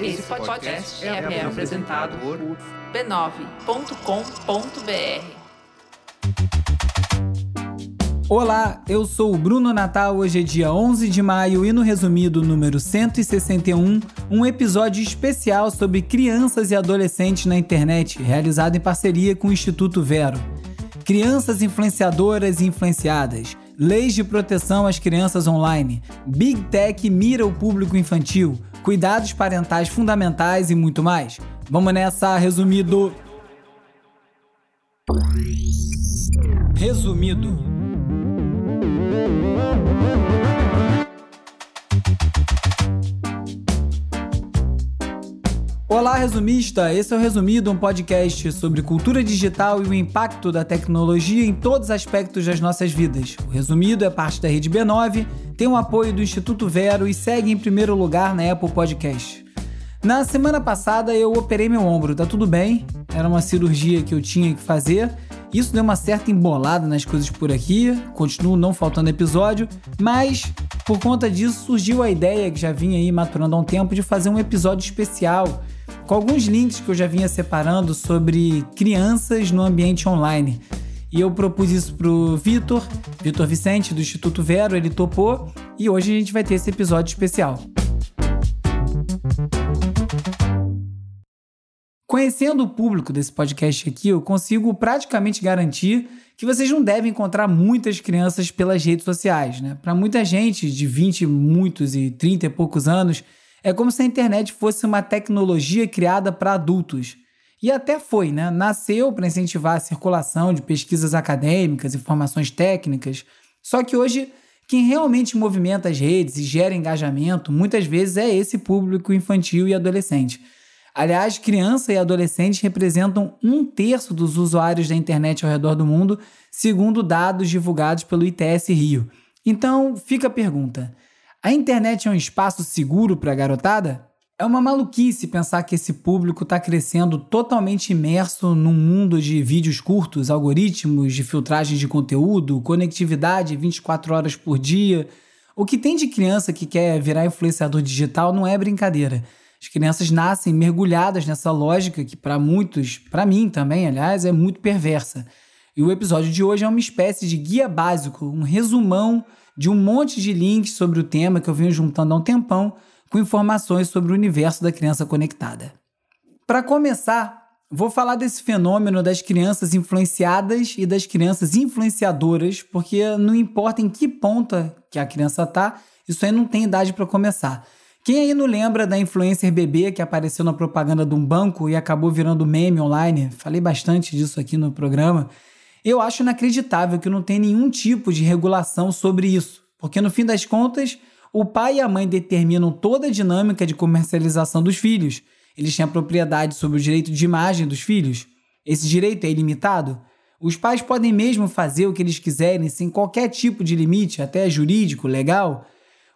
Esse podcast é, é apresentado por b9.com.br. Olá, eu sou o Bruno Natal. Hoje é dia 11 de maio e no resumido número 161, um episódio especial sobre crianças e adolescentes na internet, realizado em parceria com o Instituto Vero. Crianças influenciadoras e influenciadas, leis de proteção às crianças online, Big Tech mira o público infantil, cuidados parentais fundamentais e muito mais. Vamos nessa, resumido. Resumido. Olá, resumista! Esse é o Resumido, um podcast sobre cultura digital e o impacto da tecnologia em todos os aspectos das nossas vidas. O Resumido é parte da Rede B9, tem o apoio do Instituto Vero e segue em primeiro lugar na Apple Podcast. Na semana passada eu operei meu ombro, tá tudo bem? Era uma cirurgia que eu tinha que fazer isso deu uma certa embolada nas coisas por aqui, continuo não faltando episódio, mas por conta disso surgiu a ideia que já vinha aí maturando há um tempo de fazer um episódio especial com alguns links que eu já vinha separando sobre crianças no ambiente online. E eu propus isso pro Vitor, Vitor Vicente do Instituto Vero, ele topou e hoje a gente vai ter esse episódio especial. Conhecendo o público desse podcast aqui, eu consigo praticamente garantir que vocês não devem encontrar muitas crianças pelas redes sociais, né? Para muita gente de 20 muitos e 30 e poucos anos, é como se a internet fosse uma tecnologia criada para adultos. E até foi, né? Nasceu para incentivar a circulação de pesquisas acadêmicas e formações técnicas. Só que hoje, quem realmente movimenta as redes e gera engajamento, muitas vezes é esse público infantil e adolescente. Aliás, criança e adolescentes representam um terço dos usuários da internet ao redor do mundo, segundo dados divulgados pelo ITS Rio. Então, fica a pergunta: a internet é um espaço seguro para a garotada? É uma maluquice pensar que esse público está crescendo totalmente imerso num mundo de vídeos curtos, algoritmos de filtragem de conteúdo, conectividade 24 horas por dia. O que tem de criança que quer virar influenciador digital não é brincadeira. As crianças nascem mergulhadas nessa lógica que, para muitos, para mim também, aliás, é muito perversa. E o episódio de hoje é uma espécie de guia básico, um resumão de um monte de links sobre o tema que eu venho juntando há um tempão, com informações sobre o universo da criança conectada. Para começar, vou falar desse fenômeno das crianças influenciadas e das crianças influenciadoras, porque não importa em que ponta que a criança está, isso aí não tem idade para começar. Quem aí não lembra da influencer bebê que apareceu na propaganda de um banco e acabou virando meme online? Falei bastante disso aqui no programa. Eu acho inacreditável que não tem nenhum tipo de regulação sobre isso, porque no fim das contas, o pai e a mãe determinam toda a dinâmica de comercialização dos filhos. Eles têm a propriedade sobre o direito de imagem dos filhos. Esse direito é ilimitado? Os pais podem mesmo fazer o que eles quiserem sem qualquer tipo de limite, até jurídico, legal?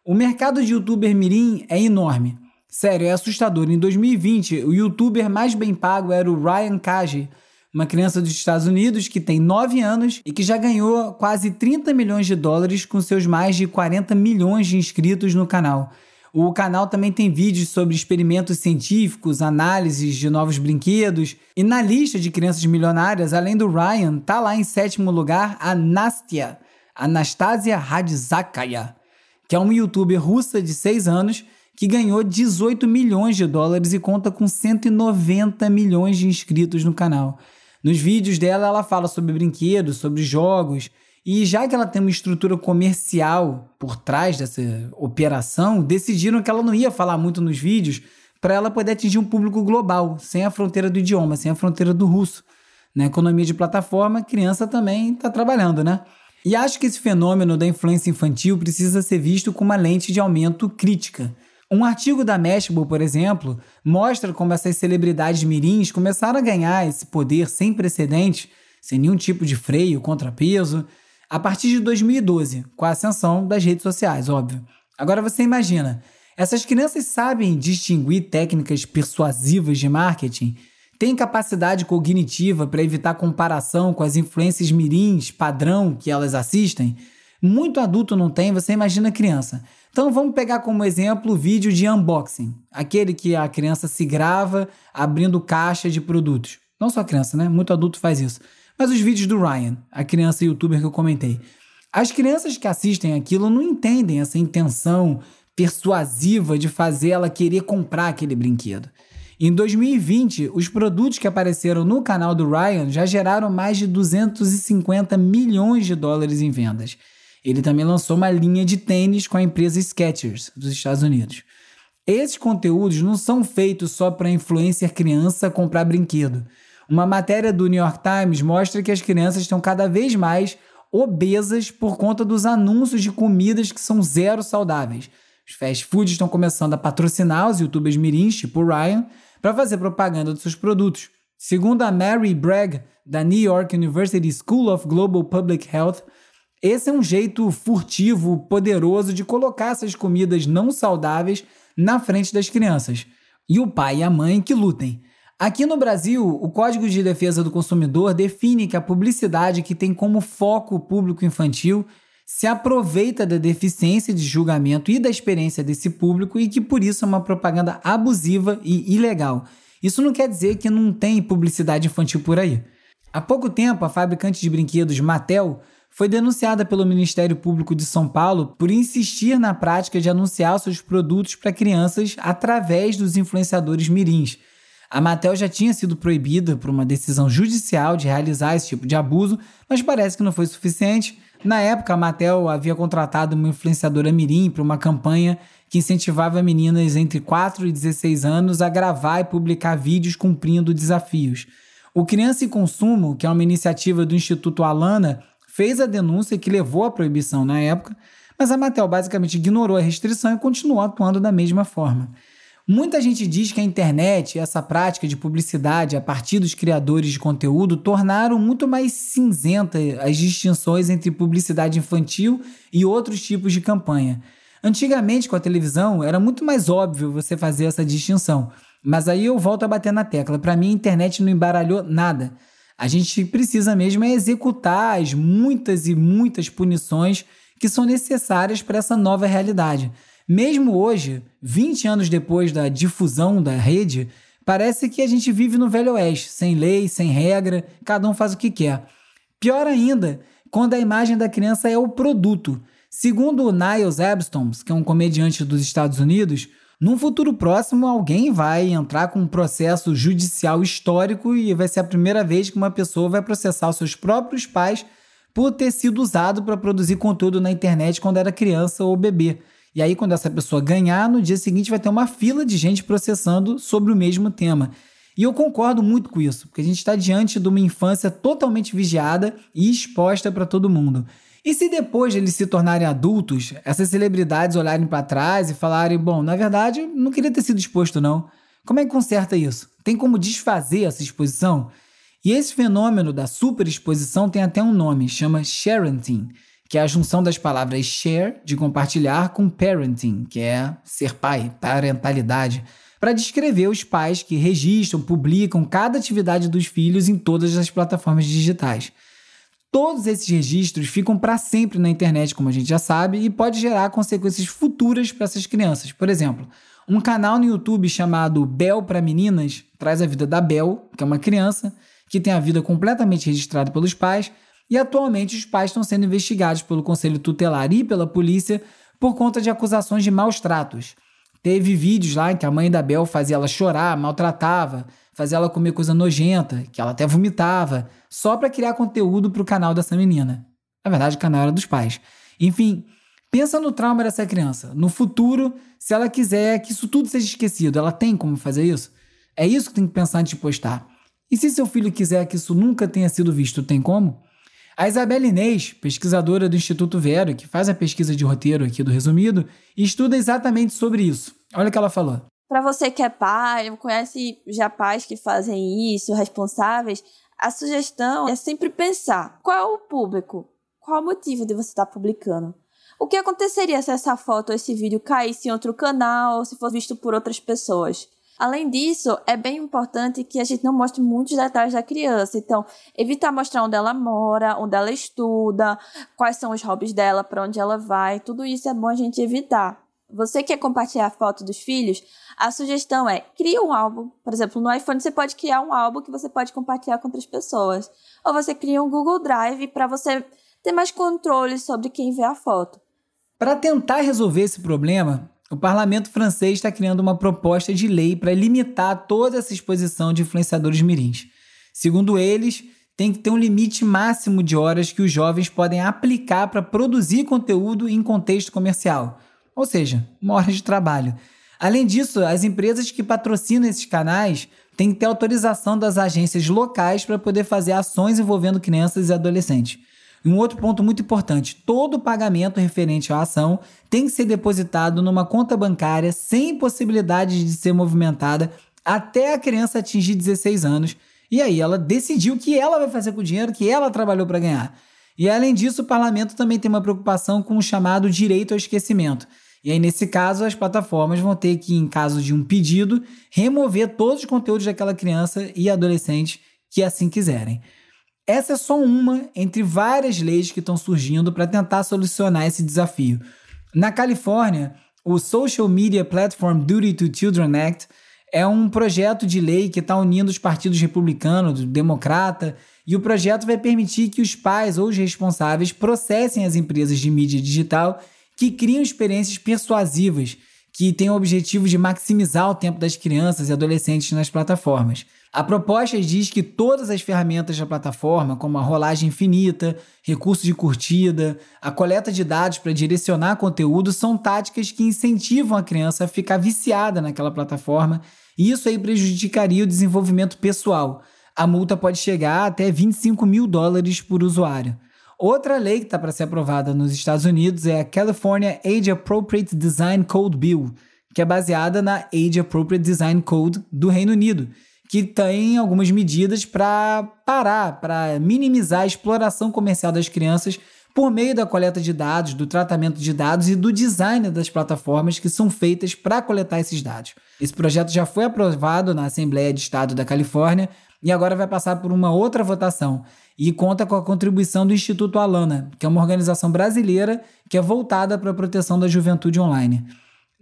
O mercado de youtuber mirim é enorme. Sério, é assustador. Em 2020, o youtuber mais bem pago era o Ryan Kaji, uma criança dos Estados Unidos que tem 9 anos e que já ganhou quase 30 milhões de dólares com seus mais de 40 milhões de inscritos no canal. O canal também tem vídeos sobre experimentos científicos, análises de novos brinquedos. E na lista de crianças milionárias, além do Ryan, tá lá em sétimo lugar a Nastia, Anastasia Radzakaya que é uma youtuber russa de 6 anos que ganhou 18 milhões de dólares e conta com 190 milhões de inscritos no canal. Nos vídeos dela, ela fala sobre brinquedos, sobre jogos, e já que ela tem uma estrutura comercial por trás dessa operação, decidiram que ela não ia falar muito nos vídeos para ela poder atingir um público global, sem a fronteira do idioma, sem a fronteira do russo. Na economia de plataforma, criança também está trabalhando, né? E acho que esse fenômeno da influência infantil precisa ser visto com uma lente de aumento crítica. Um artigo da Mashable, por exemplo, mostra como essas celebridades mirins começaram a ganhar esse poder sem precedentes, sem nenhum tipo de freio, contrapeso, a partir de 2012, com a ascensão das redes sociais, óbvio. Agora você imagina, essas crianças sabem distinguir técnicas persuasivas de marketing tem capacidade cognitiva para evitar comparação com as influências mirins, padrão que elas assistem? Muito adulto não tem, você imagina criança. Então vamos pegar como exemplo o vídeo de unboxing, aquele que a criança se grava abrindo caixa de produtos. Não só a criança, né? Muito adulto faz isso. Mas os vídeos do Ryan, a criança youtuber que eu comentei. As crianças que assistem aquilo não entendem essa intenção persuasiva de fazer ela querer comprar aquele brinquedo. Em 2020, os produtos que apareceram no canal do Ryan já geraram mais de 250 milhões de dólares em vendas. Ele também lançou uma linha de tênis com a empresa Skechers, dos Estados Unidos. Esses conteúdos não são feitos só para influencer criança comprar brinquedo. Uma matéria do New York Times mostra que as crianças estão cada vez mais obesas por conta dos anúncios de comidas que são zero saudáveis. Os fast foods estão começando a patrocinar os youtubers mirins, tipo Ryan, para fazer propaganda dos seus produtos. Segundo a Mary Bragg, da New York University School of Global Public Health, esse é um jeito furtivo, poderoso de colocar essas comidas não saudáveis na frente das crianças. E o pai e a mãe que lutem. Aqui no Brasil, o Código de Defesa do Consumidor define que a publicidade que tem como foco o público infantil se aproveita da deficiência de julgamento e da experiência desse público e que por isso é uma propaganda abusiva e ilegal. Isso não quer dizer que não tem publicidade infantil por aí. Há pouco tempo, a fabricante de brinquedos Mattel foi denunciada pelo Ministério Público de São Paulo por insistir na prática de anunciar seus produtos para crianças através dos influenciadores mirins. A Mattel já tinha sido proibida por uma decisão judicial de realizar esse tipo de abuso, mas parece que não foi suficiente. Na época, a Mattel havia contratado uma influenciadora mirim para uma campanha que incentivava meninas entre 4 e 16 anos a gravar e publicar vídeos cumprindo desafios. O Criança e Consumo, que é uma iniciativa do Instituto Alana, fez a denúncia que levou à proibição na época, mas a Mattel basicamente ignorou a restrição e continuou atuando da mesma forma. Muita gente diz que a internet e essa prática de publicidade a partir dos criadores de conteúdo tornaram muito mais cinzenta as distinções entre publicidade infantil e outros tipos de campanha. Antigamente, com a televisão, era muito mais óbvio você fazer essa distinção. Mas aí eu volto a bater na tecla. Para mim, a internet não embaralhou nada. A gente precisa mesmo é executar as muitas e muitas punições que são necessárias para essa nova realidade. Mesmo hoje, 20 anos depois da difusão da rede, parece que a gente vive no Velho Oeste, sem lei, sem regra, cada um faz o que quer. Pior ainda, quando a imagem da criança é o produto. Segundo o Niles Abstoms, que é um comediante dos Estados Unidos, num futuro próximo, alguém vai entrar com um processo judicial histórico e vai ser a primeira vez que uma pessoa vai processar os seus próprios pais por ter sido usado para produzir conteúdo na internet quando era criança ou bebê. E aí, quando essa pessoa ganhar, no dia seguinte vai ter uma fila de gente processando sobre o mesmo tema. E eu concordo muito com isso, porque a gente está diante de uma infância totalmente vigiada e exposta para todo mundo. E se depois de eles se tornarem adultos, essas celebridades olharem para trás e falarem: bom, na verdade, não queria ter sido exposto, não. Como é que conserta isso? Tem como desfazer essa exposição? E esse fenômeno da superexposição tem até um nome, chama sharenting, que é a junção das palavras share, de compartilhar, com parenting, que é ser pai, parentalidade, para descrever os pais que registram, publicam cada atividade dos filhos em todas as plataformas digitais. Todos esses registros ficam para sempre na internet, como a gente já sabe, e pode gerar consequências futuras para essas crianças. Por exemplo, um canal no YouTube chamado Bel para Meninas traz a vida da Bel, que é uma criança que tem a vida completamente registrada pelos pais, e atualmente os pais estão sendo investigados pelo Conselho Tutelar e pela polícia por conta de acusações de maus tratos. Teve vídeos lá em que a mãe da Bel fazia ela chorar, maltratava, fazia ela comer coisa nojenta, que ela até vomitava, só para criar conteúdo para o canal dessa menina. Na verdade, o canal era dos pais. Enfim, pensa no trauma dessa criança. No futuro, se ela quiser que isso tudo seja esquecido, ela tem como fazer isso? É isso que tem que pensar antes de postar. E se seu filho quiser que isso nunca tenha sido visto, tem como? A Isabela Inês, pesquisadora do Instituto Vero, que faz a pesquisa de roteiro aqui do Resumido, estuda exatamente sobre isso. Olha o que ela falou. Para você que é pai, conhece já pais que fazem isso, responsáveis, a sugestão é sempre pensar qual é o público, qual o motivo de você estar tá publicando. O que aconteceria se essa foto ou esse vídeo caísse em outro canal ou se fosse visto por outras pessoas? Além disso, é bem importante que a gente não mostre muitos detalhes da criança. Então, evitar mostrar onde ela mora, onde ela estuda, quais são os hobbies dela, para onde ela vai. Tudo isso é bom a gente evitar. Você quer compartilhar a foto dos filhos? A sugestão é cria um álbum. Por exemplo, no iPhone você pode criar um álbum que você pode compartilhar com outras pessoas. Ou você cria um Google Drive para você ter mais controle sobre quem vê a foto. Para tentar resolver esse problema, o parlamento francês está criando uma proposta de lei para limitar toda essa exposição de influenciadores mirins. Segundo eles, tem que ter um limite máximo de horas que os jovens podem aplicar para produzir conteúdo em contexto comercial, ou seja, uma hora de trabalho. Além disso, as empresas que patrocinam esses canais têm que ter autorização das agências locais para poder fazer ações envolvendo crianças e adolescentes. E um outro ponto muito importante: todo pagamento referente à ação tem que ser depositado numa conta bancária sem possibilidade de ser movimentada até a criança atingir 16 anos. E aí ela decidiu o que ela vai fazer com o dinheiro que ela trabalhou para ganhar. E além disso, o parlamento também tem uma preocupação com o chamado direito ao esquecimento. E aí, nesse caso, as plataformas vão ter que, em caso de um pedido, remover todos os conteúdos daquela criança e adolescente que assim quiserem. Essa é só uma entre várias leis que estão surgindo para tentar solucionar esse desafio. Na Califórnia, o Social Media Platform Duty to Children Act é um projeto de lei que está unindo os partidos republicano, democrata, e o projeto vai permitir que os pais ou os responsáveis processem as empresas de mídia digital que criam experiências persuasivas que têm o objetivo de maximizar o tempo das crianças e adolescentes nas plataformas. A proposta diz que todas as ferramentas da plataforma, como a rolagem infinita, recurso de curtida, a coleta de dados para direcionar conteúdo, são táticas que incentivam a criança a ficar viciada naquela plataforma e isso aí prejudicaria o desenvolvimento pessoal. A multa pode chegar até 25 mil dólares por usuário. Outra lei que está para ser aprovada nos Estados Unidos é a California Age Appropriate Design Code Bill, que é baseada na Age Appropriate Design Code do Reino Unido que tem algumas medidas para parar, para minimizar a exploração comercial das crianças por meio da coleta de dados, do tratamento de dados e do design das plataformas que são feitas para coletar esses dados. Esse projeto já foi aprovado na Assembleia de Estado da Califórnia e agora vai passar por uma outra votação e conta com a contribuição do Instituto Alana, que é uma organização brasileira que é voltada para a proteção da juventude online.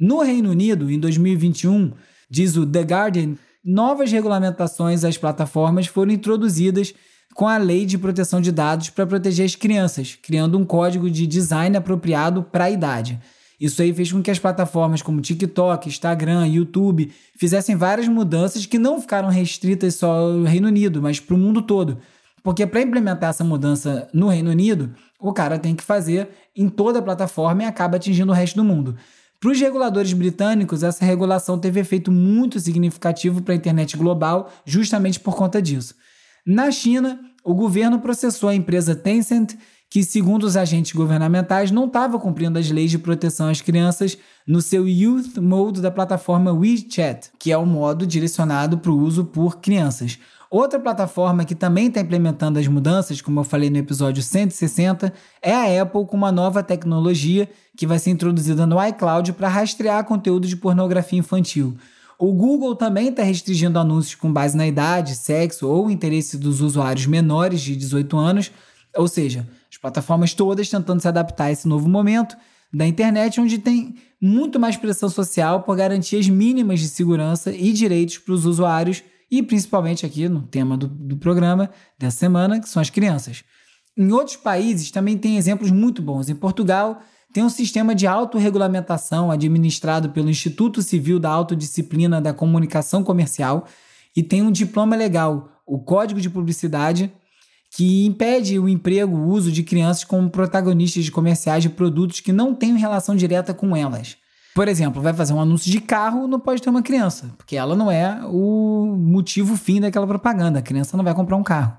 No Reino Unido, em 2021, diz o The Guardian, novas regulamentações às plataformas foram introduzidas com a Lei de Proteção de Dados para proteger as crianças, criando um código de design apropriado para a idade. Isso aí fez com que as plataformas como TikTok, Instagram, YouTube fizessem várias mudanças que não ficaram restritas só ao Reino Unido, mas para o mundo todo. Porque para implementar essa mudança no Reino Unido, o cara tem que fazer em toda a plataforma e acaba atingindo o resto do mundo. Para os reguladores britânicos, essa regulação teve efeito muito significativo para a internet global, justamente por conta disso. Na China, o governo processou a empresa Tencent, que, segundo os agentes governamentais, não estava cumprindo as leis de proteção às crianças no seu Youth Mode da plataforma WeChat, que é o modo direcionado para o uso por crianças. Outra plataforma que também está implementando as mudanças, como eu falei no episódio 160, é a Apple com uma nova tecnologia que vai ser introduzida no iCloud para rastrear conteúdo de pornografia infantil. O Google também está restringindo anúncios com base na idade, sexo ou interesse dos usuários menores de 18 anos, ou seja, as plataformas todas tentando se adaptar a esse novo momento da internet, onde tem muito mais pressão social por garantias mínimas de segurança e direitos para os usuários e principalmente aqui no tema do, do programa dessa semana, que são as crianças. Em outros países também tem exemplos muito bons. Em Portugal, tem um sistema de autorregulamentação administrado pelo Instituto Civil da Autodisciplina da Comunicação Comercial e tem um diploma legal, o Código de Publicidade, que impede o emprego, o uso de crianças como protagonistas de comerciais de produtos que não têm relação direta com elas. Por exemplo, vai fazer um anúncio de carro, não pode ter uma criança, porque ela não é o motivo fim daquela propaganda. A criança não vai comprar um carro.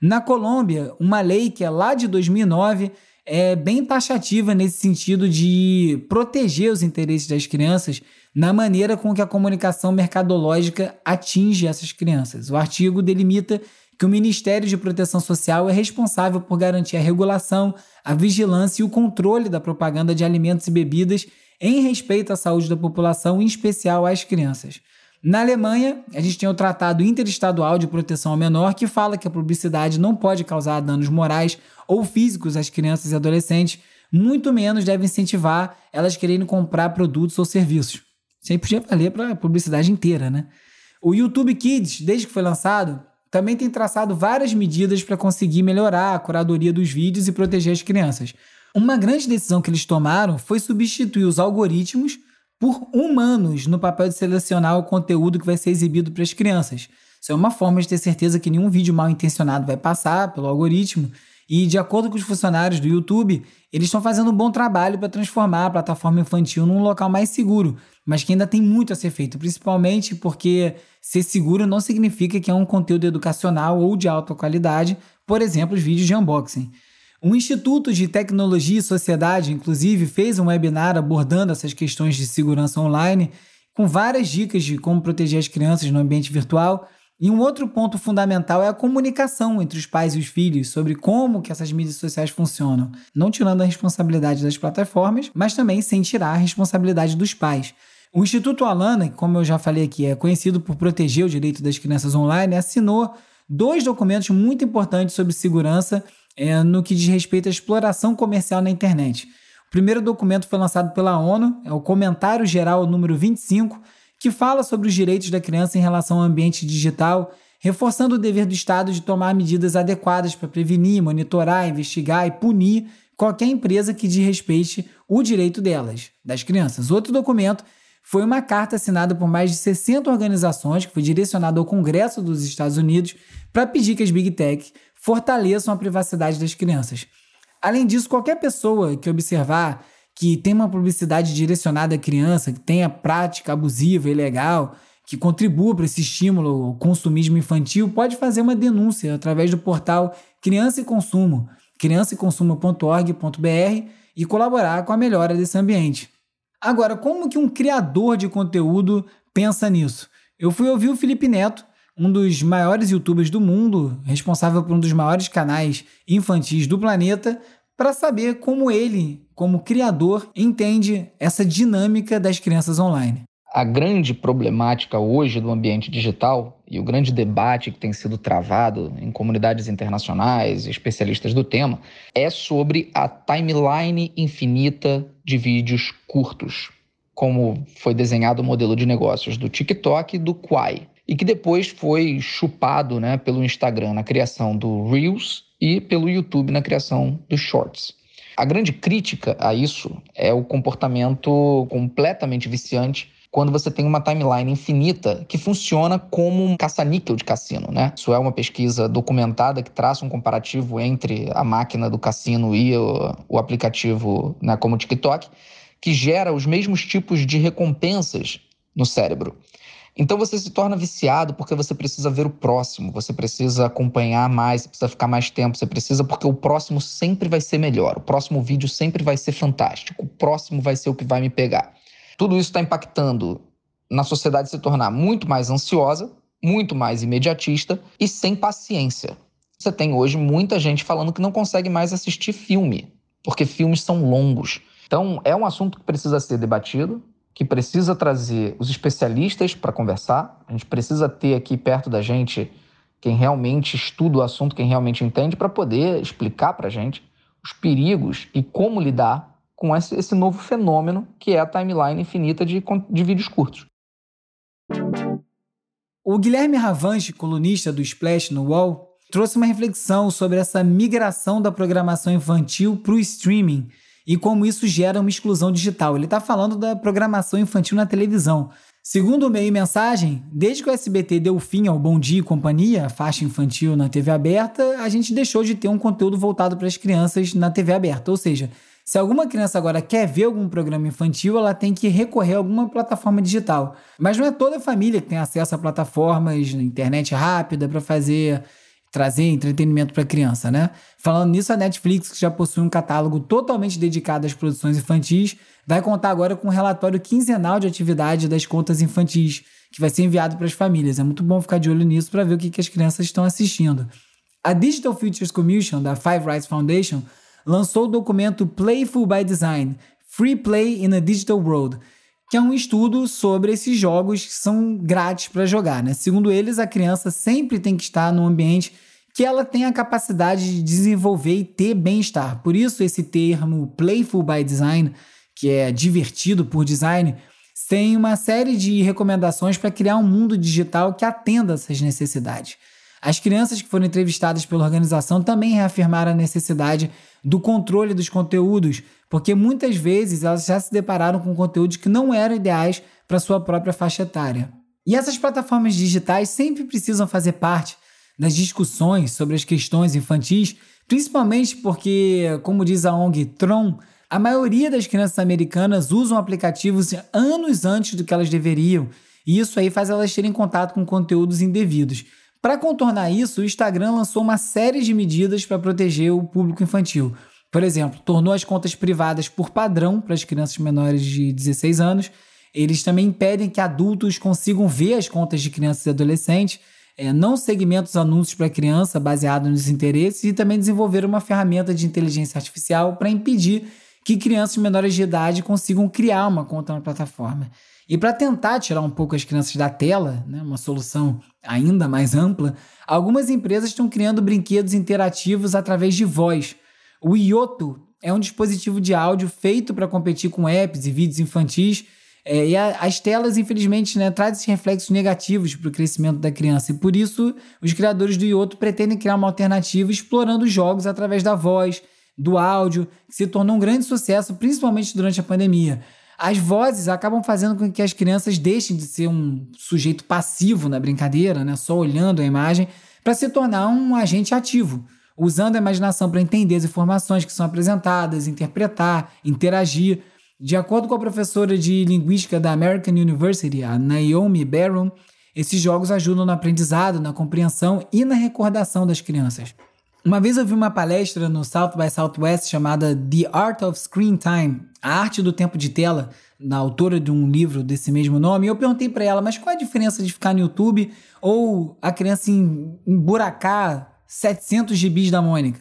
Na Colômbia, uma lei que é lá de 2009 é bem taxativa nesse sentido de proteger os interesses das crianças na maneira com que a comunicação mercadológica atinge essas crianças. O artigo delimita que o Ministério de Proteção Social é responsável por garantir a regulação, a vigilância e o controle da propaganda de alimentos e bebidas em respeito à saúde da população, em especial às crianças. Na Alemanha, a gente tem o Tratado Interestadual de Proteção ao Menor, que fala que a publicidade não pode causar danos morais ou físicos às crianças e adolescentes, muito menos deve incentivar elas querendo comprar produtos ou serviços. Isso aí podia valer para a publicidade inteira, né? O YouTube Kids, desde que foi lançado, também tem traçado várias medidas para conseguir melhorar a curadoria dos vídeos e proteger as crianças. Uma grande decisão que eles tomaram foi substituir os algoritmos por humanos no papel de selecionar o conteúdo que vai ser exibido para as crianças. Isso é uma forma de ter certeza que nenhum vídeo mal intencionado vai passar pelo algoritmo. E, de acordo com os funcionários do YouTube, eles estão fazendo um bom trabalho para transformar a plataforma infantil num local mais seguro, mas que ainda tem muito a ser feito, principalmente porque ser seguro não significa que é um conteúdo educacional ou de alta qualidade, por exemplo, os vídeos de unboxing. O Instituto de Tecnologia e Sociedade, inclusive, fez um webinar abordando essas questões de segurança online, com várias dicas de como proteger as crianças no ambiente virtual. E um outro ponto fundamental é a comunicação entre os pais e os filhos sobre como que essas mídias sociais funcionam, não tirando a responsabilidade das plataformas, mas também sem tirar a responsabilidade dos pais. O Instituto Alana, como eu já falei aqui, é conhecido por proteger o direito das crianças online, assinou dois documentos muito importantes sobre segurança é, no que diz respeito à exploração comercial na internet. O primeiro documento foi lançado pela ONU, é o Comentário Geral número 25, que fala sobre os direitos da criança em relação ao ambiente digital, reforçando o dever do Estado de tomar medidas adequadas para prevenir, monitorar, investigar e punir qualquer empresa que desrespeite o direito delas, das crianças. Outro documento foi uma carta assinada por mais de 60 organizações, que foi direcionada ao Congresso dos Estados Unidos, para pedir que as Big Tech fortaleçam a privacidade das crianças. Além disso, qualquer pessoa que observar que tem uma publicidade direcionada à criança, que tenha prática abusiva, ilegal, que contribua para esse estímulo ao consumismo infantil, pode fazer uma denúncia através do portal Criança e Consumo, criançaeconsumo.org.br e colaborar com a melhora desse ambiente. Agora, como que um criador de conteúdo pensa nisso? Eu fui ouvir o Felipe Neto, um dos maiores youtubers do mundo, responsável por um dos maiores canais infantis do planeta, para saber como ele, como criador, entende essa dinâmica das crianças online. A grande problemática hoje do ambiente digital e o grande debate que tem sido travado em comunidades internacionais e especialistas do tema é sobre a timeline infinita de vídeos curtos, como foi desenhado o modelo de negócios do TikTok e do Quai e que depois foi chupado né, pelo Instagram na criação do Reels e pelo YouTube na criação dos Shorts. A grande crítica a isso é o comportamento completamente viciante quando você tem uma timeline infinita que funciona como um caça-níquel de cassino, né? Isso é uma pesquisa documentada que traça um comparativo entre a máquina do cassino e o, o aplicativo, né, como o TikTok, que gera os mesmos tipos de recompensas no cérebro. Então você se torna viciado porque você precisa ver o próximo, você precisa acompanhar mais, você precisa ficar mais tempo, você precisa porque o próximo sempre vai ser melhor, o próximo vídeo sempre vai ser fantástico, o próximo vai ser o que vai me pegar. Tudo isso está impactando na sociedade se tornar muito mais ansiosa, muito mais imediatista e sem paciência. Você tem hoje muita gente falando que não consegue mais assistir filme, porque filmes são longos. Então, é um assunto que precisa ser debatido, que precisa trazer os especialistas para conversar. A gente precisa ter aqui perto da gente quem realmente estuda o assunto, quem realmente entende, para poder explicar para a gente os perigos e como lidar com esse, esse, novo fenômeno que é a timeline infinita de, de vídeos curtos. O Guilherme Ravanche, colunista do Splash no UOL, trouxe uma reflexão sobre essa migração da programação infantil para o streaming e como isso gera uma exclusão digital. Ele está falando da programação infantil na televisão. Segundo o meio mensagem, desde que o SBT deu fim ao Bom Dia e Companhia, faixa infantil na TV aberta, a gente deixou de ter um conteúdo voltado para as crianças na TV aberta. Ou seja, se alguma criança agora quer ver algum programa infantil, ela tem que recorrer a alguma plataforma digital. Mas não é toda a família que tem acesso a plataformas internet rápida para fazer trazer entretenimento para criança, né? Falando nisso, a Netflix, que já possui um catálogo totalmente dedicado às produções infantis, vai contar agora com um relatório quinzenal de atividade das contas infantis, que vai ser enviado para as famílias. É muito bom ficar de olho nisso para ver o que, que as crianças estão assistindo. A Digital Futures Commission, da Five Rights Foundation, lançou o documento Playful by Design Free Play in a Digital World que é um estudo sobre esses jogos que são grátis para jogar. Né? Segundo eles, a criança sempre tem que estar num ambiente que ela tem a capacidade de desenvolver e ter bem-estar. Por isso, esse termo Playful by Design, que é divertido por design, tem uma série de recomendações para criar um mundo digital que atenda essas necessidades. As crianças que foram entrevistadas pela organização também reafirmaram a necessidade do controle dos conteúdos, porque muitas vezes elas já se depararam com conteúdos que não eram ideais para sua própria faixa etária. E essas plataformas digitais sempre precisam fazer parte das discussões sobre as questões infantis, principalmente porque, como diz a ONG Tron, a maioria das crianças americanas usam aplicativos anos antes do que elas deveriam, e isso aí faz elas terem contato com conteúdos indevidos. Para contornar isso, o Instagram lançou uma série de medidas para proteger o público infantil. Por exemplo, tornou as contas privadas por padrão para as crianças menores de 16 anos. Eles também impedem que adultos consigam ver as contas de crianças e adolescentes, é, não segmentam os anúncios para criança baseado nos interesses e também desenvolveram uma ferramenta de inteligência artificial para impedir que crianças menores de idade consigam criar uma conta na plataforma. E para tentar tirar um pouco as crianças da tela, né, uma solução ainda mais ampla, algumas empresas estão criando brinquedos interativos através de voz. O Ioto é um dispositivo de áudio feito para competir com apps e vídeos infantis. É, e a, as telas, infelizmente, né, trazem reflexos negativos para o crescimento da criança. E por isso, os criadores do Ioto pretendem criar uma alternativa explorando os jogos através da voz, do áudio, que se tornou um grande sucesso, principalmente durante a pandemia. As vozes acabam fazendo com que as crianças deixem de ser um sujeito passivo na brincadeira, né, só olhando a imagem, para se tornar um agente ativo, usando a imaginação para entender as informações que são apresentadas, interpretar, interagir. De acordo com a professora de linguística da American University, a Naomi Barron, esses jogos ajudam no aprendizado, na compreensão e na recordação das crianças. Uma vez eu vi uma palestra no South by Southwest chamada The Art of Screen Time, a arte do tempo de tela, da autora de um livro desse mesmo nome, e eu perguntei para ela, mas qual a diferença de ficar no YouTube ou a criança emburacar 700 gibis da Mônica?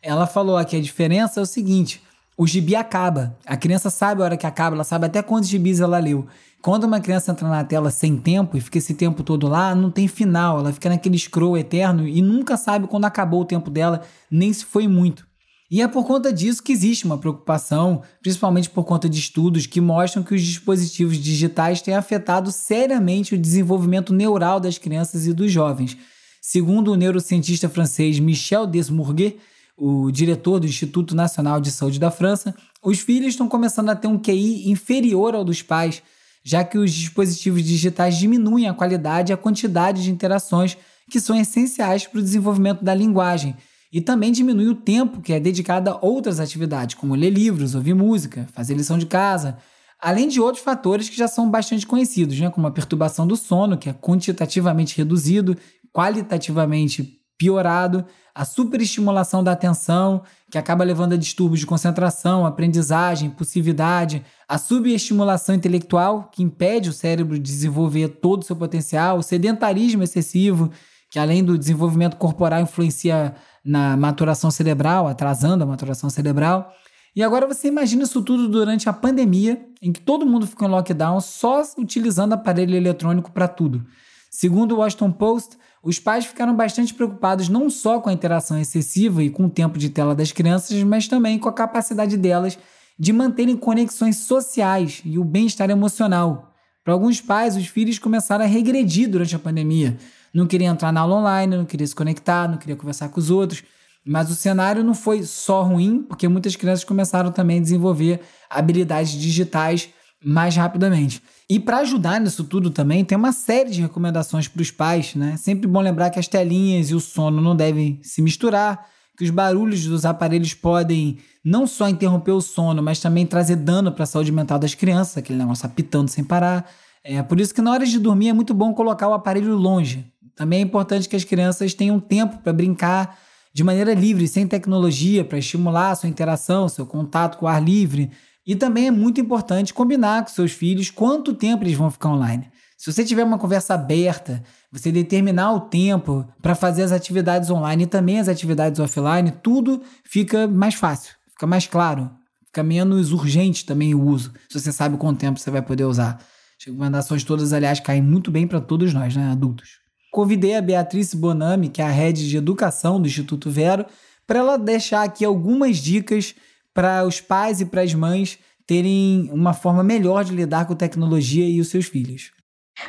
Ela falou que a diferença é o seguinte, o gibi acaba, a criança sabe a hora que acaba, ela sabe até quantos gibis ela leu. Quando uma criança entra na tela sem tempo e fica esse tempo todo lá, não tem final, ela fica naquele scroll eterno e nunca sabe quando acabou o tempo dela, nem se foi muito. E é por conta disso que existe uma preocupação, principalmente por conta de estudos que mostram que os dispositivos digitais têm afetado seriamente o desenvolvimento neural das crianças e dos jovens. Segundo o neurocientista francês Michel Desmourguet, o diretor do Instituto Nacional de Saúde da França, os filhos estão começando a ter um QI inferior ao dos pais, já que os dispositivos digitais diminuem a qualidade e a quantidade de interações que são essenciais para o desenvolvimento da linguagem, e também diminui o tempo que é dedicado a outras atividades, como ler livros, ouvir música, fazer lição de casa, além de outros fatores que já são bastante conhecidos, né, como a perturbação do sono, que é quantitativamente reduzido, qualitativamente piorado, a superestimulação da atenção, que acaba levando a distúrbios de concentração, aprendizagem, impulsividade, a subestimulação intelectual, que impede o cérebro de desenvolver todo o seu potencial, o sedentarismo excessivo, que além do desenvolvimento corporal influencia na maturação cerebral, atrasando a maturação cerebral. E agora você imagina isso tudo durante a pandemia, em que todo mundo ficou em lockdown só utilizando aparelho eletrônico para tudo. Segundo o Washington Post, os pais ficaram bastante preocupados não só com a interação excessiva e com o tempo de tela das crianças, mas também com a capacidade delas de manterem conexões sociais e o bem-estar emocional. Para alguns pais, os filhos começaram a regredir durante a pandemia. Não queriam entrar na aula online, não queriam se conectar, não queriam conversar com os outros. Mas o cenário não foi só ruim, porque muitas crianças começaram também a desenvolver habilidades digitais mais rapidamente. E para ajudar nisso tudo também, tem uma série de recomendações para os pais, né? Sempre bom lembrar que as telinhas e o sono não devem se misturar, que os barulhos dos aparelhos podem não só interromper o sono, mas também trazer dano para a saúde mental das crianças, aquele negócio apitando sem parar. É por isso que na hora de dormir é muito bom colocar o aparelho longe. Também é importante que as crianças tenham tempo para brincar de maneira livre, sem tecnologia, para estimular a sua interação, seu contato com o ar livre. E também é muito importante combinar com seus filhos quanto tempo eles vão ficar online. Se você tiver uma conversa aberta, você determinar o tempo para fazer as atividades online e também as atividades offline, tudo fica mais fácil, fica mais claro, Fica menos urgente também o uso, se você sabe quanto tempo você vai poder usar. As recomendações todas, aliás, caem muito bem para todos nós, né, adultos. Convidei a Beatriz Bonami, que é a head de educação do Instituto Vero, para ela deixar aqui algumas dicas para os pais e para as mães terem uma forma melhor de lidar com tecnologia e os seus filhos.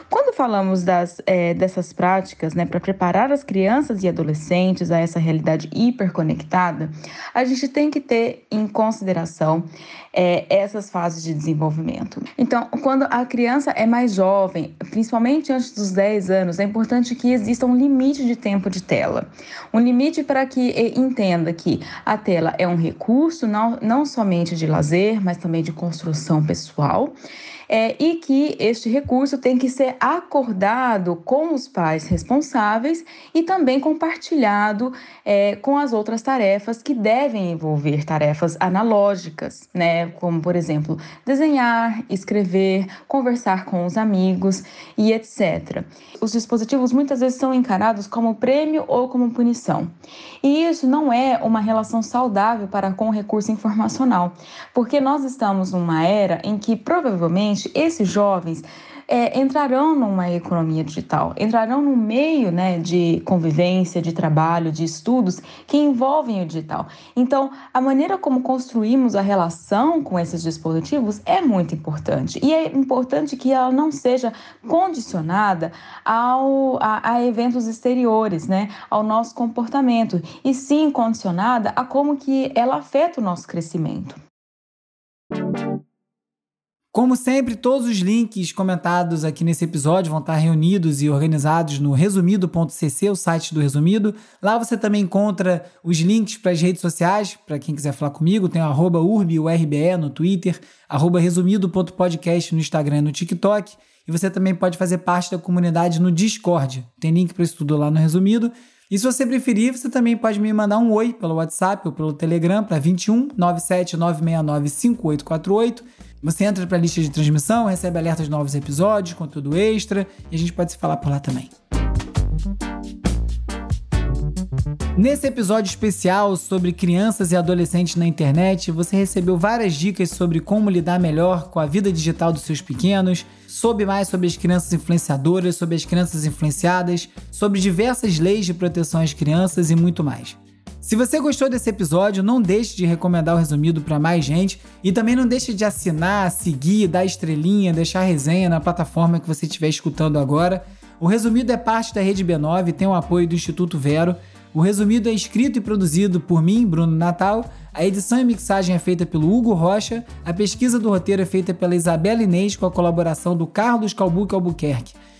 Quando falamos das, é, dessas práticas né, para preparar as crianças e adolescentes a essa realidade hiperconectada, a gente tem que ter em consideração é, essas fases de desenvolvimento. Então, quando a criança é mais jovem, principalmente antes dos 10 anos, é importante que exista um limite de tempo de tela. Um limite para que entenda que a tela é um recurso não, não somente de lazer, mas também de construção pessoal é, e que este recurso tem que ser acordado com os pais responsáveis e também compartilhado é, com as outras tarefas que devem envolver tarefas analógicas, né? Como, por exemplo, desenhar, escrever, conversar com os amigos e etc. Os dispositivos muitas vezes são encarados como prêmio ou como punição. E isso não é uma relação saudável para com o recurso informacional, porque nós estamos numa era em que provavelmente esses jovens é, entrarão numa economia digital, entrarão no meio né, de convivência, de trabalho, de estudos que envolvem o digital. Então, a maneira como construímos a relação com esses dispositivos é muito importante. E é importante que ela não seja condicionada ao, a, a eventos exteriores, né, ao nosso comportamento, e sim condicionada a como que ela afeta o nosso crescimento. Como sempre, todos os links comentados aqui nesse episódio vão estar reunidos e organizados no resumido.cc, o site do Resumido. Lá você também encontra os links para as redes sociais, para quem quiser falar comigo, tem o urbiurbe no Twitter, arroba resumido.podcast no Instagram e no TikTok. E você também pode fazer parte da comunidade no Discord. Tem link para isso tudo lá no Resumido. E se você preferir, você também pode me mandar um oi pelo WhatsApp ou pelo Telegram para 21 97 969 5848 você entra para a lista de transmissão, recebe alertas de novos episódios, conteúdo extra e a gente pode se falar por lá também. Nesse episódio especial sobre crianças e adolescentes na internet, você recebeu várias dicas sobre como lidar melhor com a vida digital dos seus pequenos, soube mais sobre as crianças influenciadoras, sobre as crianças influenciadas, sobre diversas leis de proteção às crianças e muito mais. Se você gostou desse episódio, não deixe de recomendar o resumido para mais gente e também não deixe de assinar, seguir, dar estrelinha, deixar resenha na plataforma que você estiver escutando agora. O resumido é parte da Rede B9 e tem o apoio do Instituto Vero. O resumido é escrito e produzido por mim, Bruno Natal. A edição e mixagem é feita pelo Hugo Rocha. A pesquisa do roteiro é feita pela Isabela Inês com a colaboração do Carlos Calbuque Albuquerque.